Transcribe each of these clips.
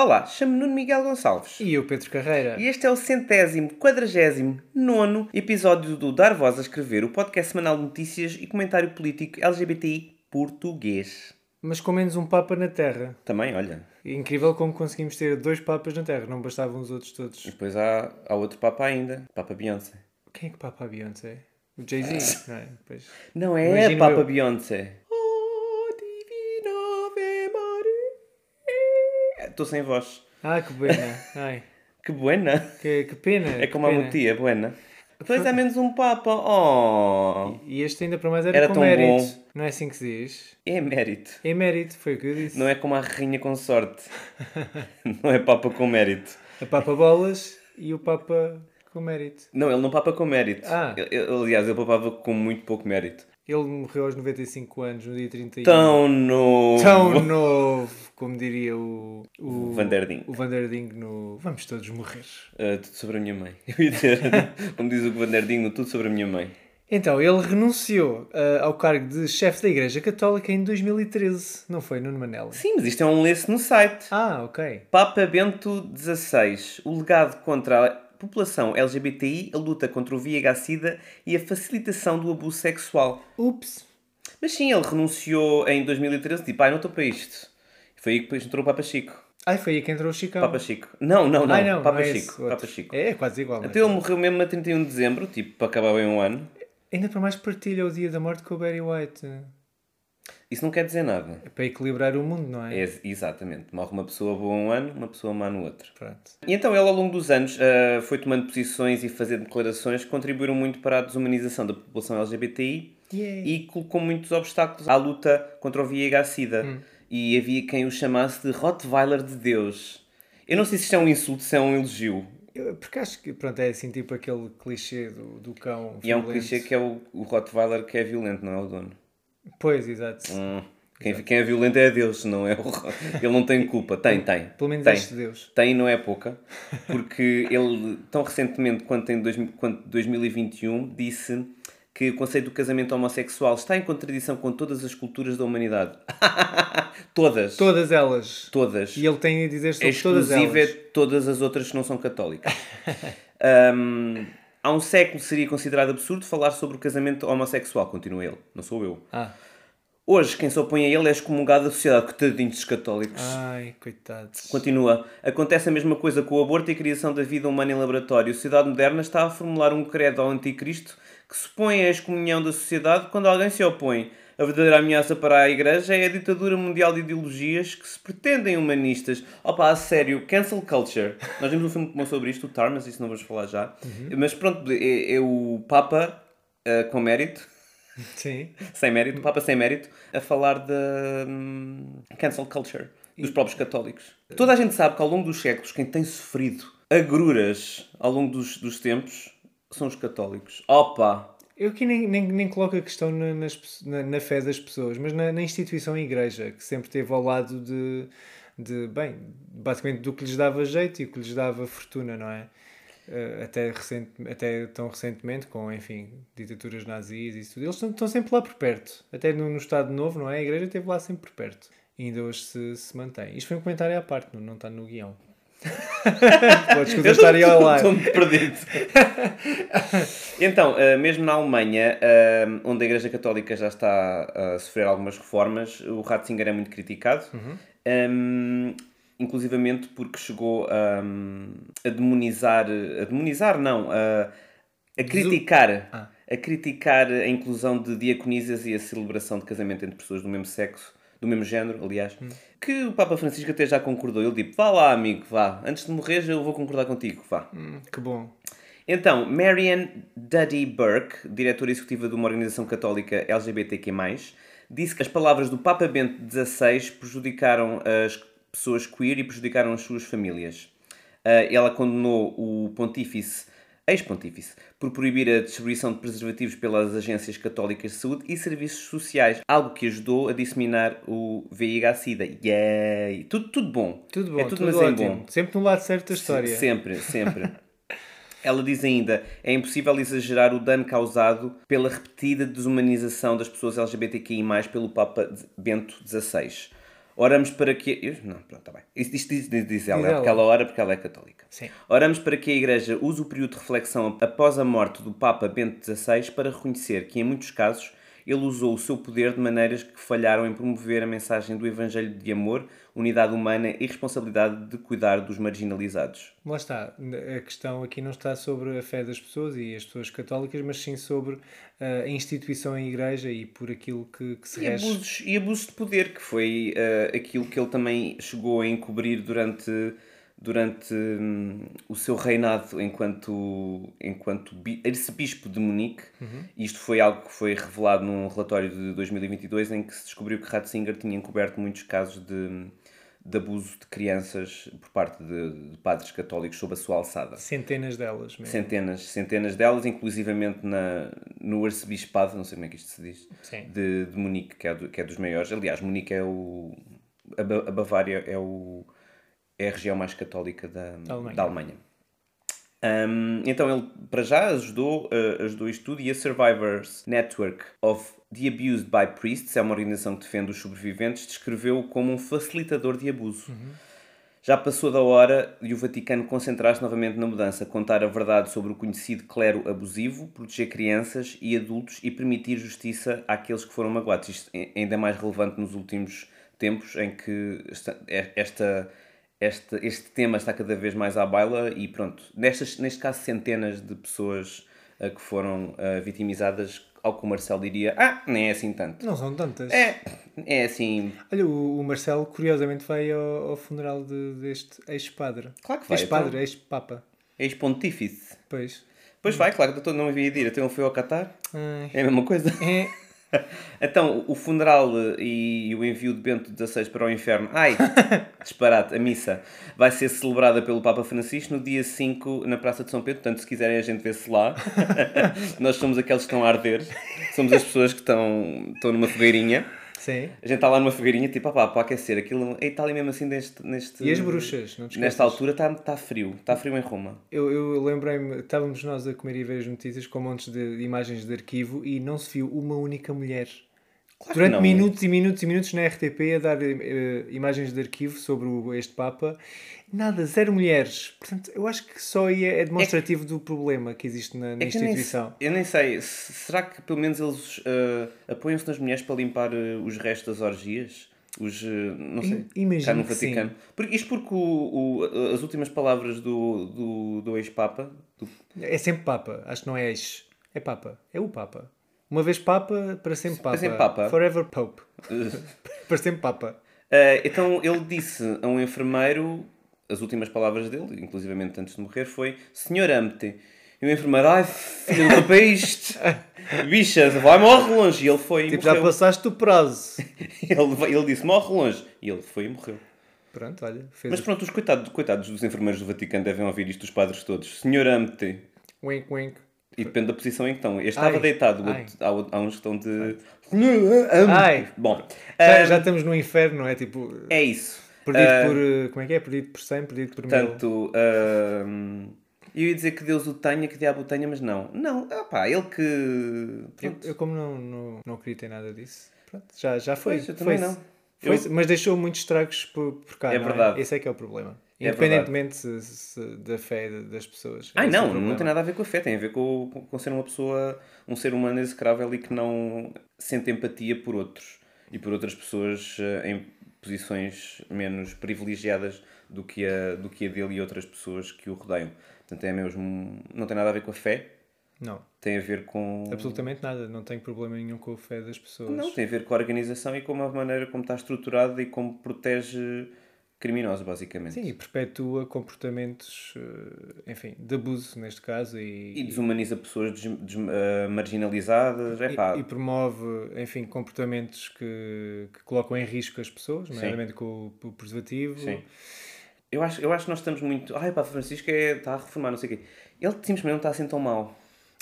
Olá, chamo-me Nuno Miguel Gonçalves. E eu, Pedro Carreira. E este é o centésimo, quadragésimo, nono episódio do Dar Voz a Escrever, o podcast semanal de notícias e comentário político LGBTI português. Mas com menos um Papa na Terra. Também, olha, Incrível como conseguimos ter dois Papas na Terra, não bastavam os outros e todos. depois há, há outro Papa ainda, Papa Beyoncé. Quem é que Papa Beyoncé? O Jay-Z, não é? Pois. Não é Imagino Papa eu. Beyoncé. Estou sem voz. Ah, que buena. Ai, Que buena. que, que pena. É como a mutia, buena. Depois há menos um Papa. Oh, E este ainda para mais era, Era com tão mérito. bom. Não é assim que se diz? é mérito. É mérito, foi o que eu disse. Não é como a rainha com sorte. Não é Papa com mérito. A Papa Bolas e o Papa com mérito. Não, ele não papa com mérito. Ah. Aliás, ele papava com muito pouco mérito. Ele morreu aos 95 anos, no dia 31. Tão novo! Tão novo, como diria o, o Vanderding. O Vanderding no Vamos Todos Morrer. Ah, tudo sobre a minha mãe. Eu ia dizer, como diz o Vanderdinho, tudo sobre a minha mãe. Então, ele renunciou ah, ao cargo de chefe da Igreja Católica em 2013, não foi, Nuno Manela? Sim, mas isto é um lance no site. Ah, ok. Papa Bento XVI. O legado contra a população LGBTI, a luta contra o VIH-Sida e a facilitação do abuso sexual. Ups. Mas sim, ele renunciou em 2013, tipo, ai, não estou para isto. Foi aí que depois entrou o Papa Chico. Ai, foi aí que entrou o Chicão. Papa Chico. Não, não, não. Ai, não, Papa não é Chico. Papa Chico. É, é quase igual. mas- Então ele morreu mesmo a 31 de dezembro, tipo, para acabar bem um ano. Ainda para mais partilha o dia da morte com o Barry White. Isso não quer dizer nada. É para equilibrar o mundo, não é? É, exatamente. Morre uma pessoa boa um ano, uma pessoa má no outro. Pronto. E então ele, ao longo dos anos, ah, foi tomando posições e fazendo declarações que contribuíram muito para a desumanização da população LGBTI e colocou muitos obstáculos à luta contra o VIH-Sida. Hum. E havia quem o chamasse de Rottweiler de Deus. Eu não sei se isto é um insulto, se é um elogio. Porque acho que, pronto, é assim tipo aquele clichê do, do cão. E é um violento. clichê que é o, o Rottweiler que é violento, não é o dono. Pois, exato. Hum. Quem, quem é violento é Deus, não é o... Ele não tem culpa. Tem, tem. Pelo menos tem. este Deus. Tem, não é pouca, porque ele, tão recentemente quanto em dois, quanto 2021, disse que o conceito do casamento homossexual está em contradição com todas as culturas da humanidade. todas. Todas elas. Todas. E ele tem a dizer sobre É todas exclusivo é elas. todas as outras que não são católicas. Hum, há um século seria considerado absurdo falar sobre o casamento homossexual, continua ele, não sou eu. Ah. Hoje, quem se opõe a ele é excomungado da sociedade, que tadinhos católicos. Ai, coitados. Continua. Acontece a mesma coisa com o aborto e a criação da vida humana em laboratório. A sociedade moderna está a formular um credo ao anticristo que supõe a excomunhão da sociedade quando alguém se opõe. A verdadeira ameaça para a Igreja é a ditadura mundial de ideologias que se pretendem humanistas. Opa, a sério, cancel culture. Nós vimos um filme que sobre isto, o Tar, mas isso não vamos falar já. Mas pronto, é, é o Papa eh, com mérito Sim. sem mérito, Papa sem mérito, a falar da hum, cancel culture dos próprios católicos. Toda a gente sabe que ao longo dos séculos quem tem sofrido agruras ao longo dos, dos tempos são os católicos. Opa! Eu aqui nem, nem, nem coloco a questão na, nas na, na fé das pessoas, mas na, na instituição igreja, que sempre esteve ao lado de, de, bem, basicamente do que lhes dava jeito e o que lhes dava fortuna, não é? Eh, até, recente, até tão recentemente, com, enfim, ditaduras nazis e tudo. Eles estão, estão sempre lá por perto. Até no, no Estado Novo, não é? A igreja esteve lá sempre por perto. E ainda hoje se, se mantém. Isto foi um comentário à parte, não, não está no guião. Podes Eu estar aí ao lado. Estou-me perdido. então, eh, mesmo na Alemanha, eh, onde a Igreja Católica já está a sofrer algumas reformas, o Ratzinger é muito criticado. Um, inclusivamente porque chegou a, a demonizar, a demonizar não, a, a criticar, Ah. a criticar a inclusão de diaconisas e a celebração de casamento entre pessoas do mesmo sexo, do mesmo género, aliás, que o Papa Francisco até já concordou. Ele disse, vá lá amigo, vá, antes de morrer eu vou concordar contigo, vá. Hum, que bom. Então, Marianne Duddy Burke, diretora executiva de uma organização católica LGBTQ+, disse que as palavras do Papa Bento XVI prejudicaram as pessoas queer e prejudicaram as suas famílias. Uh, ela condenou o pontífice, ex-pontífice, por proibir a distribuição de preservativos pelas agências católicas de saúde e serviços sociais, algo que ajudou a disseminar o VIH-Sida. Yay! Tudo, tudo bom. Tudo bom, é tudo, tudo mas ótimo. bom. Sempre no lado certo da história. Sempre, sempre. Ela diz ainda: é impossível exagerar o dano causado pela repetida desumanização das pessoas LGBTQI, pelo Papa Bento XVI. Oramos para que. eu- Não, pronto, está bem. Isto, isto diz, diz, diz ela, é porque ela ora porque ela é católica. Sim. Oramos para que a Igreja use o período de reflexão após a morte do Papa Bento XVI para reconhecer que, em muitos casos, ele usou o seu poder de maneiras que falharam em promover a mensagem do Evangelho de amor, unidade humana e responsabilidade de cuidar dos marginalizados. Lá está. A questão aqui não está sobre a fé das pessoas e as pessoas católicas, mas sim sobre ah, a instituição em igreja e por aquilo que, que se E rege. abusos, e abusos de poder, que foi eh, aquilo que ele também chegou a encobrir durante, durante hum, o seu reinado enquanto, enquanto bi- arcebispo de Munique. Isto foi algo que foi revelado num relatório de 2022 em que se descobriu que Ratzinger tinha encoberto muitos casos de, de abuso de crianças por parte de, de padres católicos sob a sua alçada. Centenas delas mesmo. Centenas, centenas delas, inclusivamente na, no arcebispado, não sei como é que isto se diz, de, de Munique, que é, do- que é dos maiores. Aliás, Munique é o. A, a Bavária é, o, é a região mais católica da, Da Alemanha. da Alemanha. Um, então ele para já ajudou, uh, ajudou isto tudo e a Survivors Network of the Abused by Priests, é uma organização que defende os sobreviventes, descreveu-o como um facilitador de abuso. Já passou da hora de o Vaticano concentrar-se novamente na mudança, contar a verdade sobre o conhecido clero abusivo, proteger crianças e adultos e permitir justiça àqueles que foram magoados. Isto é ainda mais relevante nos últimos tempos em que esta, esta, esta- este tema está cada vez mais à baila e pronto, nestas, neste caso centenas de pessoas ah, que foram ah, vitimizadas, ao que o Marcelo diria, ah, nem é assim tanto. Não são tantas. É, é assim, Olha, o, o Marcelo curiosamente vai ao, ao funeral de- deste ex-padre. Claro que vai, Ex-padre, então. ex-papa. ex-pontífice. Pois. Pois vai, claro, doutor, não havia de ir, então ele foi ao Qatar. Ai. É a mesma coisa. É. Então, o funeral eh, e o envio de Bento XVI para o inferno, ai, disparate, a missa, vai ser celebrada pelo Papa Francisco no dia 5 na Praça de São Pedro. Portanto, se quiserem, a gente vê-se lá. Nós somos aqueles que estão a arder, somos as pessoas que estão, estão numa fogueirinha. Sim. A gente está lá numa fogueirinha, tipo, opá, para aquecer aquilo. E está ali mesmo assim neste. neste E as bruxas, não te Nesta altura está está frio, está frio em Roma. Eu, eu lembrei-me, estávamos nós a comer e ver as notícias com montes de imagens de arquivo e não se viu uma única mulher. Claro que Durante não. minutos e minutos e minutos na RTP a dar eh, imagens de arquivo sobre o- este Papa. Nada, zero mulheres. Portanto, eu acho que só aí é, é demonstrativo do problema que existe na, na É que eu nem, instituição. eu nem sei, se- será que pelo menos eles eh, apoiam-se nas mulheres para limpar eh, os restos das orgias? Os, não sei, imagino cá no que Vaticano. Por, isto porque o, o- as últimas palavras do, do, do ex-papa, do- É sempre Papa, acho que não é ex. É Papa, é o Papa. Uma vez Papa, para sempre Papa. sempre Papa. Forever Pope. para sempre Papa. Eh, então ele disse a um enfermeiro, as últimas palavras dele, inclusivamente antes de morrer, foi Senhor ame-te. E o enfermeiro, ai filho do país, bicha, vai, morre longe. E ele foi e Tipo, já morreu. passaste o prazo. Ele, ele disse, morre longe. E ele foi e morreu. Pronto, olha, Mas pronto, os coitados, coitados dos enfermeiros do Vaticano devem ouvir isto, os padres todos. Senhor ame-te. wink wink. E depende da posição em que estão. Este Ai, estava deitado, ai. outro- há, uns que estão de. Ai. Bom, Já, ah, já estamos no inferno, não é? Tipo, é isso. perdido Ah, por. Como é que é? Perdido por 100, perdido por mil. Portanto, ahm, eu ia dizer que Deus o tenha, que diabo o tenha, mas não. Não, pá, ele que. Eu, eu como não, não, não acredito em nada disso, pronto, já, já foi. Pois, eu também foi não. Foi-se, Mas deixou muitos estragos por, por cá. É não verdade. Esse é que é o problema. É Independentemente se- se- da fé das pessoas. O não, não tem nada a ver com a fé, tem a ver com, com, com ser uma pessoa, um ser humano execrável e que não sente empatia por outros e por outras pessoas eh, em posições menos privilegiadas do que, a, do que a dele e outras pessoas que o rodeiam. Portanto, é mesmo. Não tem nada a ver com a fé, Não, tem a ver com. absolutamente nada. Não tenho problema nenhum com a fé das pessoas. Não, tem a ver com a organização e com a maneira como está estruturada e como protege criminosos, basicamente. Sim, e perpetua comportamentos, eh, enfim, de abuso neste caso e, E desumaniza pessoas des- des- ah, marginalizadas. É pá, e, e promove, enfim, comportamentos que, que colocam em risco as pessoas, nomeadamente com o, o preservativo. Sim. Eu acho, eu acho que nós estamos muito. Ai pá, Francisco é, está a reformar, não sei o quê. Ele simplesmente não está assim tão mal.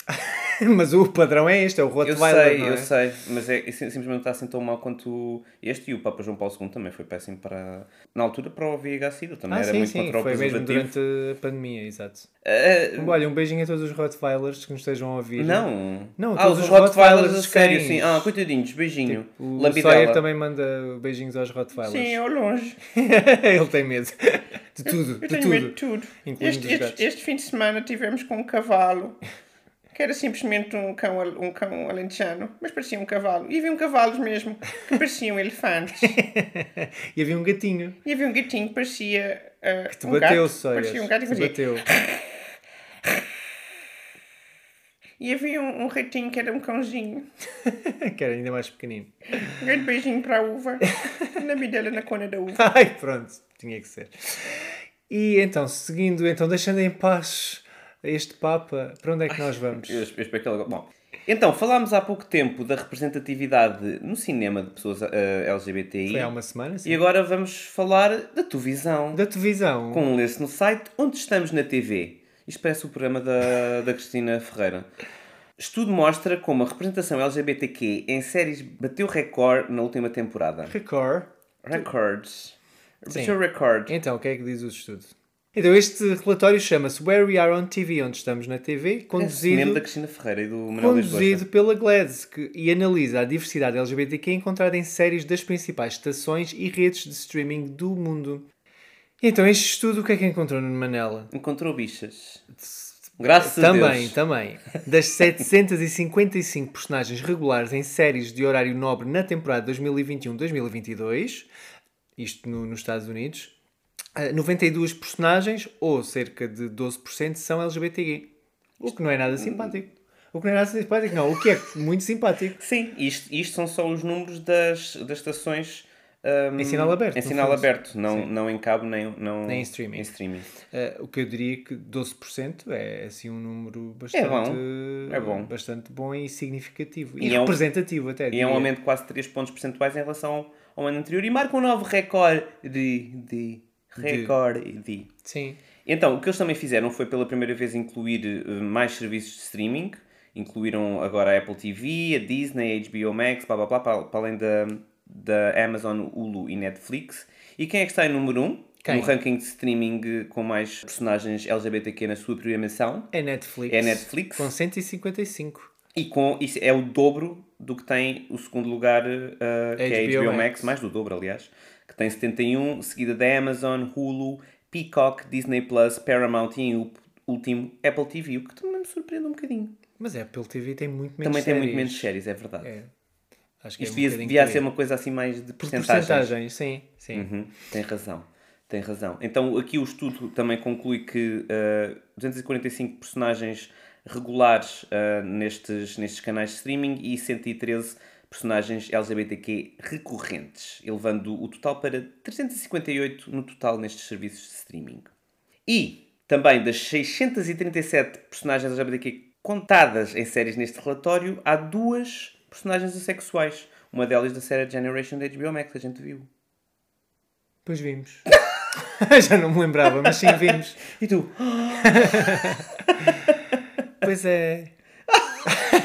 Mas o padrão é este, é o Eu Rottweiler, sei, não é? eu sei, mas é, sim- simplesmente está assim tão mal quanto este e o Papa João Paulo II também foi péssimo para. Na altura para o VIH-Sida, também Ah, era sim, muito sim, contra o foi mesmo durante a pandemia, exato. Ah, Olha, um beijinho a todos os Rottweilers que nos estejam a ouvir. não. Não, ah, todos os os Rottweilers Rottweilers, sério, sim. Ah, coitadinhos, beijinho. O Lambidela. Sawyer também manda beijinhos aos Rottweilers. Sim, ao longe. Ele tem medo de tudo, Eu de tenho tudo. medo de tudo. Este, este, este fim de semana tivemos com um cavalo, que era simplesmente um cão, um cão alentejano, mas parecia um cavalo. E havia um cavalos mesmo, que pareciam elefantes. E havia um gatinho E havia um gatinho que parecia ah, que te um bateu, gato. Sawyer. Parecia um gato e Te fazia... bateu. E havia um, um ratinho que era um cãozinho. que era ainda mais pequenino. Um grande beijinho para a uva. Na bidela na cona da uva. Ai, pronto, tinha que ser. E então, seguindo, então, deixando em paz este Papa, para onde é que nós vamos? Eu, eu espero que ele... Bom, então, falámos há pouco tempo da representatividade no cinema de pessoas ah, LGBTI. Foi há uma semana, sim. E agora vamos falar da tua visão. Da televisão. Com um lance no site Onde Estamos na TV. Isto parece o programa da, da Cristina Ferreira. Estudo mostra como a representação LGBTQ em séries bateu recorde na última temporada. Record. Records. Bateu recorde. Então, o que é que diz o estudo? Então, este relatório chama-se Where We Are on TV, onde estamos na TV, Esse conduzido, mesmo da Cristina Ferreira e do Manuel conduzido pela GLADS, que, e analisa a diversidade LGBTQ encontrada em séries das principais estações e redes de streaming do mundo. E então, este estudo, o que é que encontrou no Manela? Encontrou bichas. Graças a Também, Deus. também. Das 755 personagens regulares em séries de horário nobre na temporada 2021-2022, isto no- nos Estados Unidos, 92 personagens, ou cerca de 12%, são LGBTI. O que não é nada simpático. O que não é nada simpático, não. O que é muito simpático. Sim, isto, isto são só os números das, das estações. ahm, Em sinal aberto, Em sinal fundo. aberto, não, não em cabo nem, não, Nem em streaming. Em streaming. Eh, o que eu diria que 12% é assim um número bastante, bom. É bom. bastante bom e significativo. E, E é um- representativo até. E é um aumento de quase 3 pontos percentuais em relação ao, ao ano anterior e marca um novo recorde de. de recorde de. Sim. Então, o que eles também fizeram foi pela primeira vez incluir eh, mais serviços de streaming. Incluíram agora a Apple TV, a Disney, a HBO Max, blá blá blá, para, para além da, da Amazon, Hulu e Netflix. E quem é que está em número 1? Um? Quem? No ranking de streaming eh, com mais personagens LGBTQ na sua programação. É Netflix. É Netflix. Com 155. E com, isso é o dobro do que tem o segundo lugar, eh, que é a HBO Max. Max. mais do dobro, aliás, tem 71, seguida da Amazon, Hulu, Peacock, Disney Plus, Paramount e ú- último Apple TV, o que também me surpreende um bocadinho. Mas é, Apple TV tem muito menos também tem muito séries. menos séries, é verdade. É. Acho que Isto é um devia, devia ser uma coisa assim mais de Por porcentagens. porcentagem, sim. sim. Uhum, tem razão. Tem razão. Então, aqui o estudo também conclui que uh, 245 personagens regulares uh, nestes, nestes canais de streaming e 113 personagens LGBTQ recorrentes, elevando o total para 358 no total nestes serviços de streaming. E também das 637 personagens LGBTQ contadas em séries neste relatório, há duas personagens assexuais. Uma delas da série Generation da HBO Max, a gente viu. Pois vimos. Já não me lembrava, mas sim vimos. E tu? Pois é.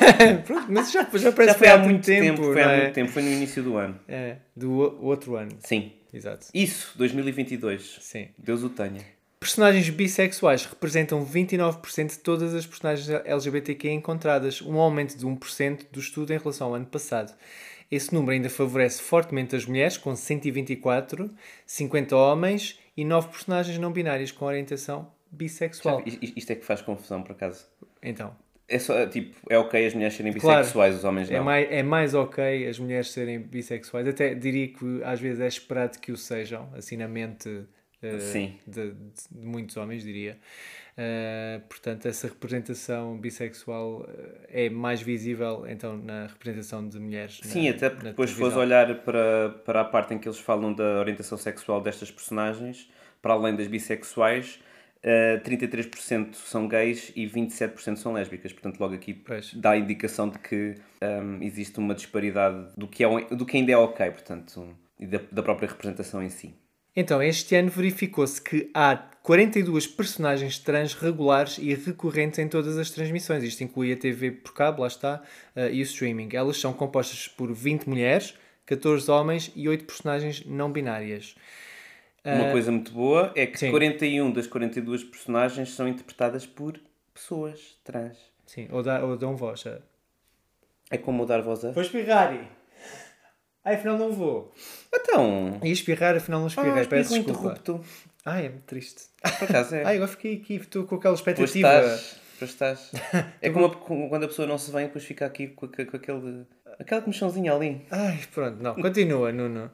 Pronto, mas já, já parece Já que foi há muito muito tempo, foi há é? muito tempo, foi no início do ano. É, do outro ano. Sim. Exato. Isso, 2022. Sim. Deus o tenha. Personagens bissexuais representam 29% de todas as personagens LGBTQ encontradas, um aumento de 1% do estudo em relação ao ano passado. Esse número ainda favorece fortemente as mulheres, com 124, 50 homens e 9 personagens não binárias com orientação bissexual. Isto é que faz confusão, por acaso. Então, É só, tipo, é ok as mulheres serem Claro. bissexuais, os homens é não. mais, é mais ok as mulheres serem bissexuais. Até diria que às vezes é esperado que o sejam, assim na mente eh, Sim. de, de- de muitos homens, diria. Eh, portanto, essa representação bissexual eh, é mais visível então na representação de mulheres. na- Sim, até porque na depois se fores olhar para, para a parte em que eles falam da orientação sexual destas personagens, para além das bissexuais, eh, 33% são gays e 27% são lésbicas. Portanto, logo aqui Pois. dá a indicação de que ehm, existe uma disparidade do que, é, do que ainda é ok, portanto, e da, da própria representação em si. Então, este ano verificou-se que há 42 personagens trans regulares e recorrentes em todas as transmissões. Isto inclui a TV por cabo, lá está, eh, e o streaming. Elas são compostas por 20 mulheres, 14 homens e 8 personagens não binárias. Uma coisa muito boa é que sim. 41 das 42 personagens são interpretadas por pessoas trans. Sim, ou, dá, ou dão voz. a- É como dar voz a... Vou espirrar. Ai, afinal não vou. Então... Ia espirrar, afinal não espirrei. Ah, Peço desculpa. interrupto. Ai, é muito triste. Por acaso é. Ai, agora fiquei aqui, estou com aquela Pois expectativa. estás, pois estás. É como, a- quando a pessoa não se vem e depois fica aqui com, aque- com aquele, aquela comichãozinha ali. Ai, pronto, não. Continua, Nuno.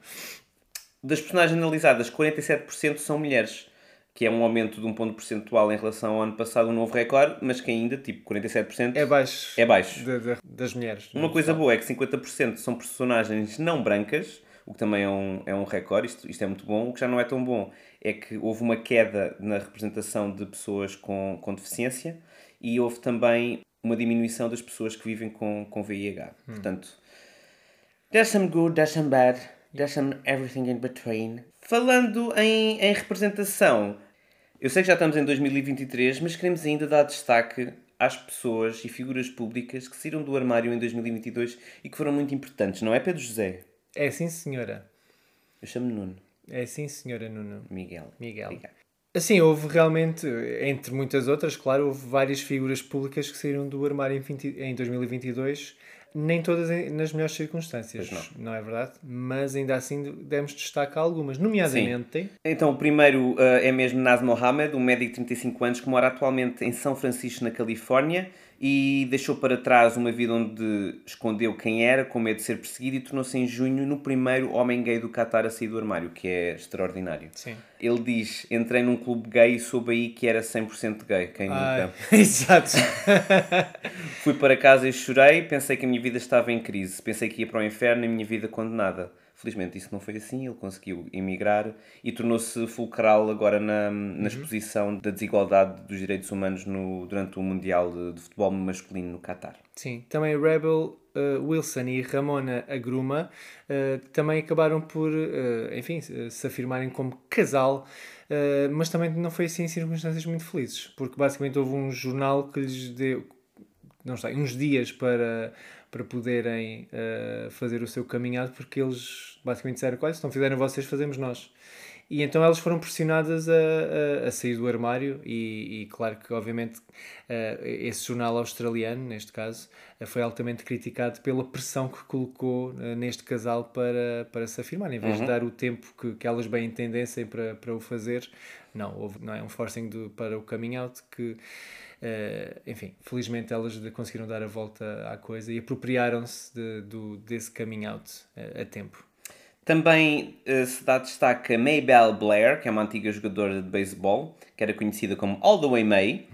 Das personagens analisadas, 47% são mulheres, que é um aumento de um ponto percentual em relação ao ano passado, um novo recorde, mas que ainda, tipo, 47% É baixo. é baixo. de- de- das mulheres. Uma coisa boa é que 50% são personagens não brancas, o que também é um, é um recorde, isto, isto é muito bom. O que já não é tão bom é que houve uma queda na representação de pessoas com, com deficiência e houve também uma diminuição das pessoas que vivem com, com VIH. Portanto, there's some good, there's some bad, there's some everything in between. Falando em, em representação, eu sei que já estamos em 2023, mas queremos ainda dar destaque às pessoas e figuras públicas que saíram do armário em 2022 e que foram muito importantes, não é, Pedro José? É sim, senhora. Eu chamo Nuno. É sim, senhora Nuno. Miguel. Miguel. Obrigado. Assim, houve realmente, entre muitas outras, claro, houve várias figuras públicas que saíram do armário em, 20 em 2022, nem todas nas melhores circunstâncias, Pois não. é verdade? Mas ainda assim demos destaque a algumas, nomeadamente... Então, o primeiro eh, é mesmo Naz Mohamed, um médico de 35 anos que mora atualmente em São Francisco, na Califórnia, e deixou para trás uma vida onde escondeu quem era, com medo de ser perseguido, e tornou-se em junho no primeiro homem gay do Qatar a sair do armário, que é extraordinário. Sim. Ele diz: Entrei num clube gay e soube aí que era 100% gay. Quem nunca? exato. Fui para casa e chorei, pensei que a minha vida estava em crise, pensei que ia para o inferno e a minha vida condenada. Felizmente isso não foi assim, ele conseguiu emigrar e tornou-se fulcral agora na, na exposição da desigualdade dos direitos humanos no, durante o Mundial de, de Futebol Masculino no Qatar. Sim, também Rebel uh, Wilson e Ramona Agruma uh, também acabaram por, uh, enfim, se afirmarem como casal, mas também não foi assim em circunstâncias muito felizes, porque basicamente houve um jornal que lhes deu, não sei, uns dias para, para poderem uh, fazer o seu caminhado, porque eles basicamente disseram, olha, se não fizerem vocês, fazemos nós. E então elas foram pressionadas a, a, a sair do armário e, e claro que obviamente eh, esse jornal australiano, neste caso, eh, foi altamente criticado pela pressão que colocou neste casal para, para se afirmar, em vez de dar o tempo que, que elas bem entendessem para, para o fazer, não, houve não é, um forcing do, para o coming out que eh, enfim, felizmente elas de- conseguiram dar a volta à coisa e apropriaram-se de, do, desse coming out eh, a tempo. Também eh, se dá destaque a Maybelle Blair, que é uma antiga jogadora de beisebol, que era conhecida como All the Way May,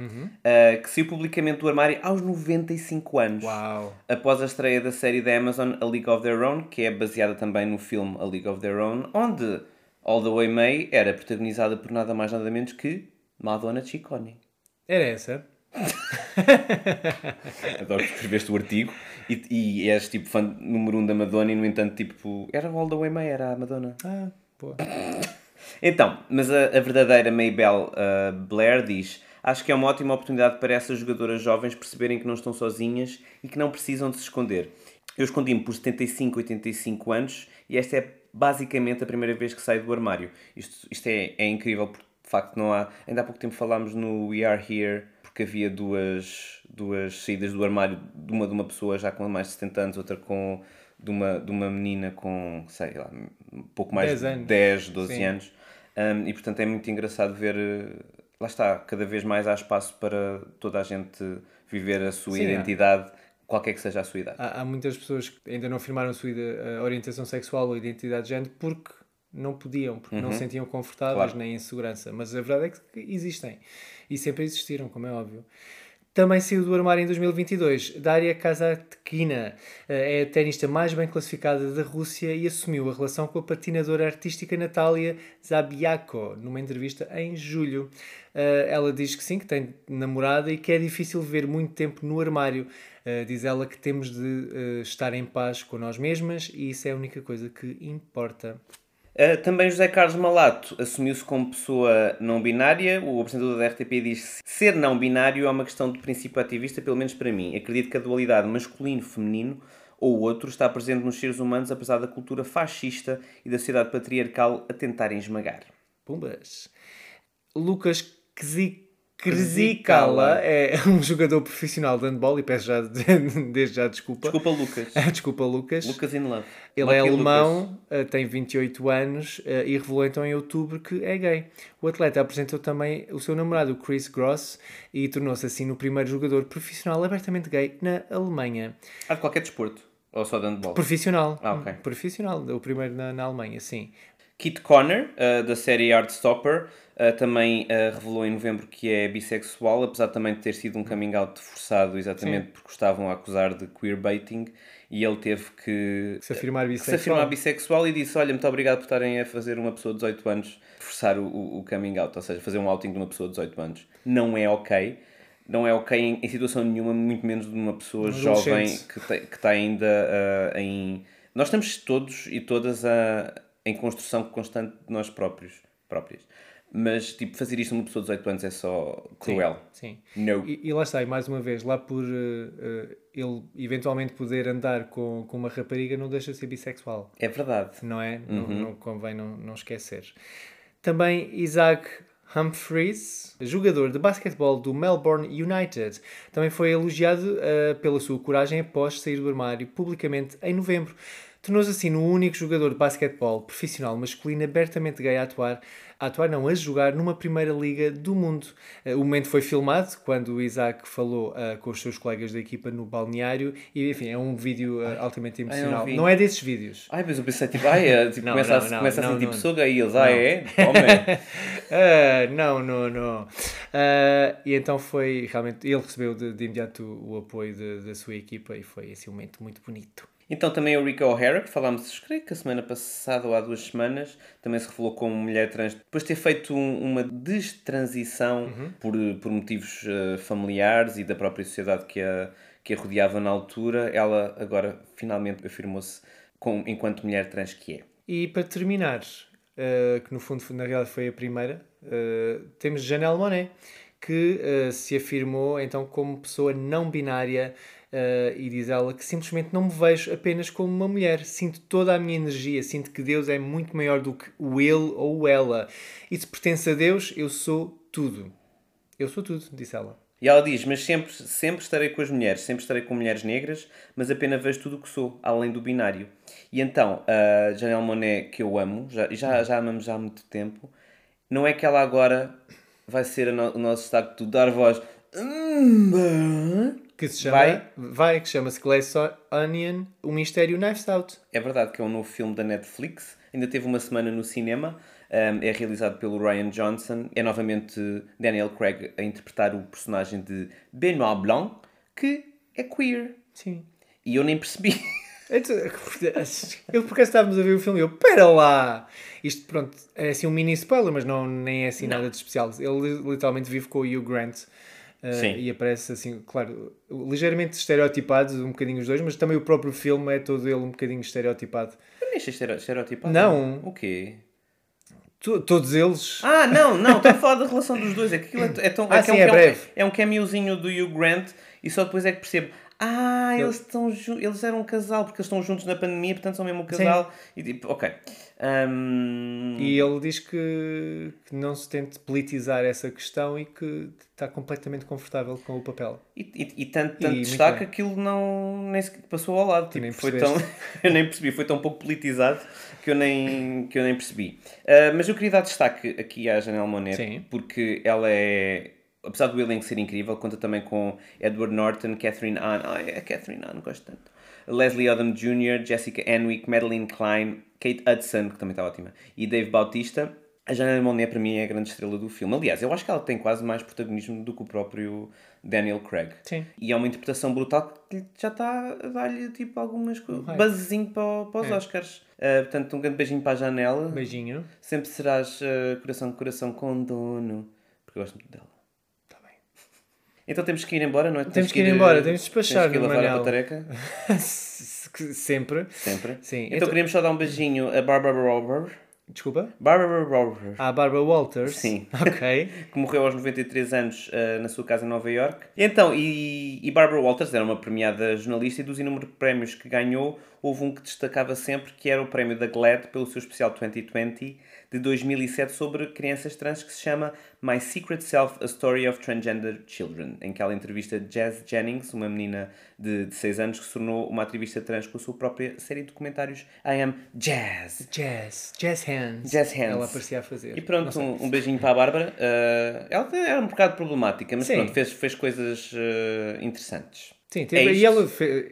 eh, que saiu publicamente do armário aos 95 anos. Uau! após a estreia da série da Amazon A League of Their Own, que é baseada também no filme A League of Their Own, onde All the Way May era protagonizada por nada mais nada menos que Madonna Ciccone. Era essa? Adoro que escreveste o artigo e, e és tipo fã número um da Madonna e no entanto tipo, era All the Way May, era a Madonna. Ah, pô. Então, mas a, a verdadeira Maybelle uh, Blair diz: Acho que é uma ótima oportunidade para essas jogadoras jovens perceberem que não estão sozinhas e que não precisam de se esconder. Eu escondi-me por 75, 85 anos e esta é basicamente a primeira vez que saio do armário. Isto, isto é, é incrível porque de facto não há. Ainda há pouco tempo falámos no We Are Here porque havia duas, duas saídas do armário de uma de uma pessoa já com mais de 70 anos, outra com de uma, de uma menina com, sei lá, um pouco mais 10 de anos. 10, 12 Sim. anos. Um, e portanto é muito engraçado ver. eh, Lá está, cada vez mais há espaço para toda a gente viver a sua Sim, identidade, qualquer que seja a sua idade. Há, há muitas pessoas que ainda não afirmaram a sua orientação sexual ou identidade de género porque não podiam, porque não se sentiam confortáveis Claro. nem em segurança. Mas a verdade é que existem. E sempre existiram, como é óbvio. Também saiu do armário em 2022. Daria Kazatkina eh, é a tenista mais bem classificada da Rússia e assumiu a relação com a patinadora artística Natália Zabiako numa entrevista em julho. Eh, Ela diz que sim, que tem namorada e que é difícil ver muito tempo no armário. Eh, Diz ela que temos de estar em paz com nós mesmas e isso é a única coisa que importa. Uh, também José Carlos Malato assumiu-se como pessoa não binária. O apresentador da RTP diz ser não binário é uma questão de princípio ativista, pelo menos para mim. Acredito que a dualidade masculino-feminino ou outro está presente nos seres humanos, apesar da cultura fascista e da sociedade patriarcal a tentarem esmagar. Pumbas. Lucas Kzi- Krzikala é um jogador profissional de handball e peço já, desde já desculpa. Desculpa, Lucas. Desculpa, Lucas. Lucas in love. Ele é Lucky alemão, eh, tem 28 anos eh, e revelou então em outubro que é gay. O atleta apresentou também o seu namorado, o Chris Gross, e tornou-se assim no primeiro jogador profissional abertamente gay na Alemanha. Lucas. Ah, de qualquer desporto. Ou só de handball. Profissional. Ah, ok. Profissional, o primeiro na, na Alemanha, sim. Kit Connor, uh, da série Heartstopper, uh, também uh, revelou em novembro que é bissexual, apesar também de ter sido um coming out forçado, exatamente porque estavam a acusar de queerbaiting, e ele teve que Se afirmar que se bissexual. afirmar bissexual e disse: Olha, muito obrigado por estarem a fazer uma pessoa de 18 anos forçar o, o, o coming out, ou seja, fazer um outing de uma pessoa de 18 anos. Não é ok. Não é ok em, em situação nenhuma, muito menos de uma pessoa Um jovem que, te- que está ainda ah, em. Nós estamos todos e todas a, em construção constante de nós próprios. próprias. Mas, tipo, fazer isto a uma pessoa de 18 anos é só cruel. Sim. No. E, e lá está, e mais uma vez, lá por eh, ele eventualmente poder andar com, com uma rapariga, não deixa de ser bissexual. É verdade. não é? Não, não convém não, não esquecer. Também Isaac Humphries, jogador de basquetebol do Melbourne United, também foi elogiado eh, pela sua coragem após sair do armário publicamente em novembro. Tornou-se assim o único jogador de basquetebol profissional masculino abertamente gay a atuar, a atuar não, a jogar numa primeira liga do mundo. Eh, O momento foi filmado quando o Isaac falou eh, com os seus colegas da equipa no balneário e enfim, é um vídeo eh, altamente emocional. vi. não é desses vídeos. Ai, mas eu pensei, tipo, ai, é, tipo, Não, começa, não, a, não, começa a não, sentir não. pessoa gay e eles, ah, é? Toma. Ah, não, não, não. Ah, e então foi realmente. Ele recebeu de, de imediato o, apoio da sua equipa e foi assim um momento muito bonito. Então também o Rika O'Hara, que falámos, creio que a semana passada ou há duas semanas, também se revelou como mulher trans, depois de ter feito um- uma destransição por, por motivos eh, familiares e da própria sociedade que a, que a rodeava na altura, ela agora finalmente afirmou-se enquanto mulher trans que é. E para terminar, ah, que no fundo na realidade foi a primeira, ah, temos Janelle Monet, que se afirmou então como pessoa não binária. Ah, e diz ela que simplesmente não me vejo apenas como uma mulher. Sinto toda a minha energia, sinto que Deus é muito maior do que o ele ou o ela. E se pertence a Deus, eu sou tudo. Eu sou tudo, disse ela. E ela diz, mas sempre, sempre estarei com as mulheres, sempre estarei com mulheres negras, mas apenas vejo tudo o que sou, além do binário. E então, a Janelle Monet, que eu amo, já, já, já amamos já há muito tempo, não é que ela agora vai ser no- o nosso destaque de dar voz... "Hum, Que se chama, Vai? vai, que chama-se Glass Onion, o Mistério Knives Out. É verdade que é um novo filme da Netflix, ainda teve uma semana no cinema, um, é realizado pelo Ryan Johnson, é novamente Daniel Craig a interpretar o personagem de Benoit Blanc, que é queer. Sim. E eu nem percebi. Então, Eu porque estávamos a ver o filme e eu, pera lá! Isto, pronto, é assim um mini spoiler, mas não, nem é assim nada de especial. Ele literalmente vive com o Hugh Grant. Uh, e aparece assim, claro, ligeiramente estereotipado, um bocadinho os dois, mas também o próprio filme é todo ele um bocadinho estereotipado. Eu nem achei estere- estereotipado. Não. O quê? To- todos eles. Ah, não, não, estou a falar da relação dos dois. É que aquilo é, é tão. Ah, que sim, um, é um- breve. É um cameozinho do Hugh Grant e só depois é que percebo. Ah, eles, estão eles eram um casal porque eles estão juntos na pandemia, portanto são mesmo um casal. E tipo, ok. Ahm, E ele diz que, que não se tente politizar essa questão e que está completamente confortável com o papel. E, e, e tanto, E tanto muito destaque bem. aquilo não nem sequer passou ao lado. Tipo, nem foi tão, eu nem percebi, foi tão pouco politizado que eu nem, que eu nem percebi. Ah, mas eu queria dar destaque aqui à Janelle Monet Sim. porque ela é. Apesar do elenco ser incrível, conta também com Edward Norton, Catherine Anne. Ai, a Catherine Anne, gosto tanto. Leslie Odom Jr., Jessica Henwick, Madeline Klein, Kate Hudson, que também está ótima, e Dave Bautista. A Janelle Monáe para mim é a grande estrela do filme. Aliás, eu acho que ela tem quase mais protagonismo do que o próprio Daniel Craig. Sim. E é uma interpretação brutal que já está a dar-lhe tipo algumas coisas. hype. Buzzinho para, para os É. Oscars. Uh, portanto, um grande beijinho para a Janela. Beijinho. Sempre serás uh, coração de coração com dono. Porque eu gosto muito dela. Então temos que ir embora, não é? Temos que ir embora, temos de despachar, Temos que ir lavar a patareca. Sempre. Sempre. Sim. Então, Então- queríamos só dar um beijinho a Barbara Robert. Desculpa? Barbara Robert. À Barbara Walters. Sim. Ok. que morreu aos 93 anos uh, na sua casa em Nova York. Então, e, e Barbara Walters era uma premiada jornalista e dos inúmeros prémios que ganhou, houve um que destacava sempre, que era o prémio da GLAAD pelo seu especial 2020 de 2007 sobre crianças trans que se chama My Secret Self, A Story of Transgender Children, em que ela entrevista Jazz Jennings, uma menina de, de 6 anos que se tornou uma ativista trans com a sua própria série de documentários I Am Jazz. Jazz. Jazz Hands. Jazz Hands. Ela parecia a fazer. E pronto, um, um beijinho para a Bárbara. Uh, ela era um bocado problemática, mas Sim. pronto, fez, fez coisas uh, interessantes. Sim, É teve, isto. e ela,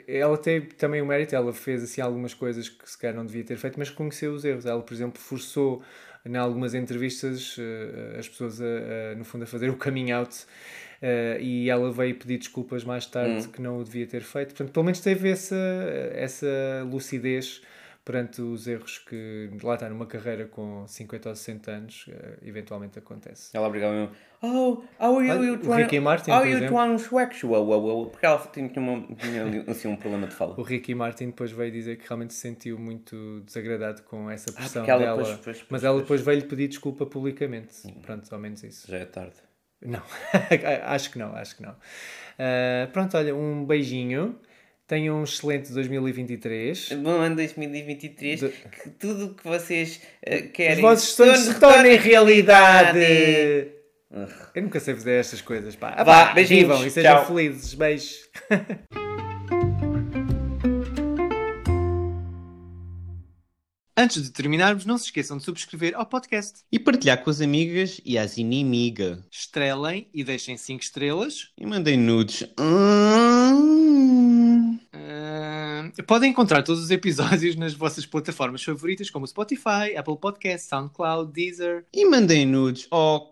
ela teve também o mérito, ela fez assim algumas coisas que se calhar não devia ter feito, mas reconheceu os erros. Ela, por exemplo, forçou em algumas entrevistas eh, as pessoas, a, a, no fundo, a fazer o coming out eh, e ela veio pedir desculpas mais Hum. tarde que não o devia ter feito. Portanto, pelo menos teve essa, essa lucidez perante os erros que, lá está, numa carreira com 50 ou 60 anos, eh, eventualmente acontece. Ela obrigava mesmo. Oh, how are you, Olha, you o Ricky Martin, how por you transsexual? Wow, wow, Porque ela tinha, uma, tinha assim, um problema de fala. O Ricky Martin depois veio dizer que realmente se sentiu muito desagradado com essa pressão porque ela dela. depois- mas ela depois veio-lhe pedir desculpa publicamente. Pronto, ao menos isso. Já é tarde. Não, acho que não, acho que não. Ah, pronto, olha, um beijinho. Tenham um excelente 2023. Bom ano 2023, De- que tudo o que vocês uh, querem. Os vossos sonhos se tornem realidade. Eu nunca sei fazer estas coisas. Pá. Ah, Vá, pá, beijinhos, vivam e sejam tchau. felizes. Beijos. Antes de terminarmos, não se esqueçam de subscrever ao podcast. E partilhar com as amigas e as inimigas. Estrelem e deixem 5 estrelas. E mandem nudes. Hum. Podem encontrar todos os episódios nas vossas plataformas favoritas, como Spotify, Apple Podcasts, SoundCloud, Deezer. E mandem nudes. Oh,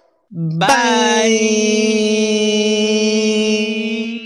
Bye. Bye.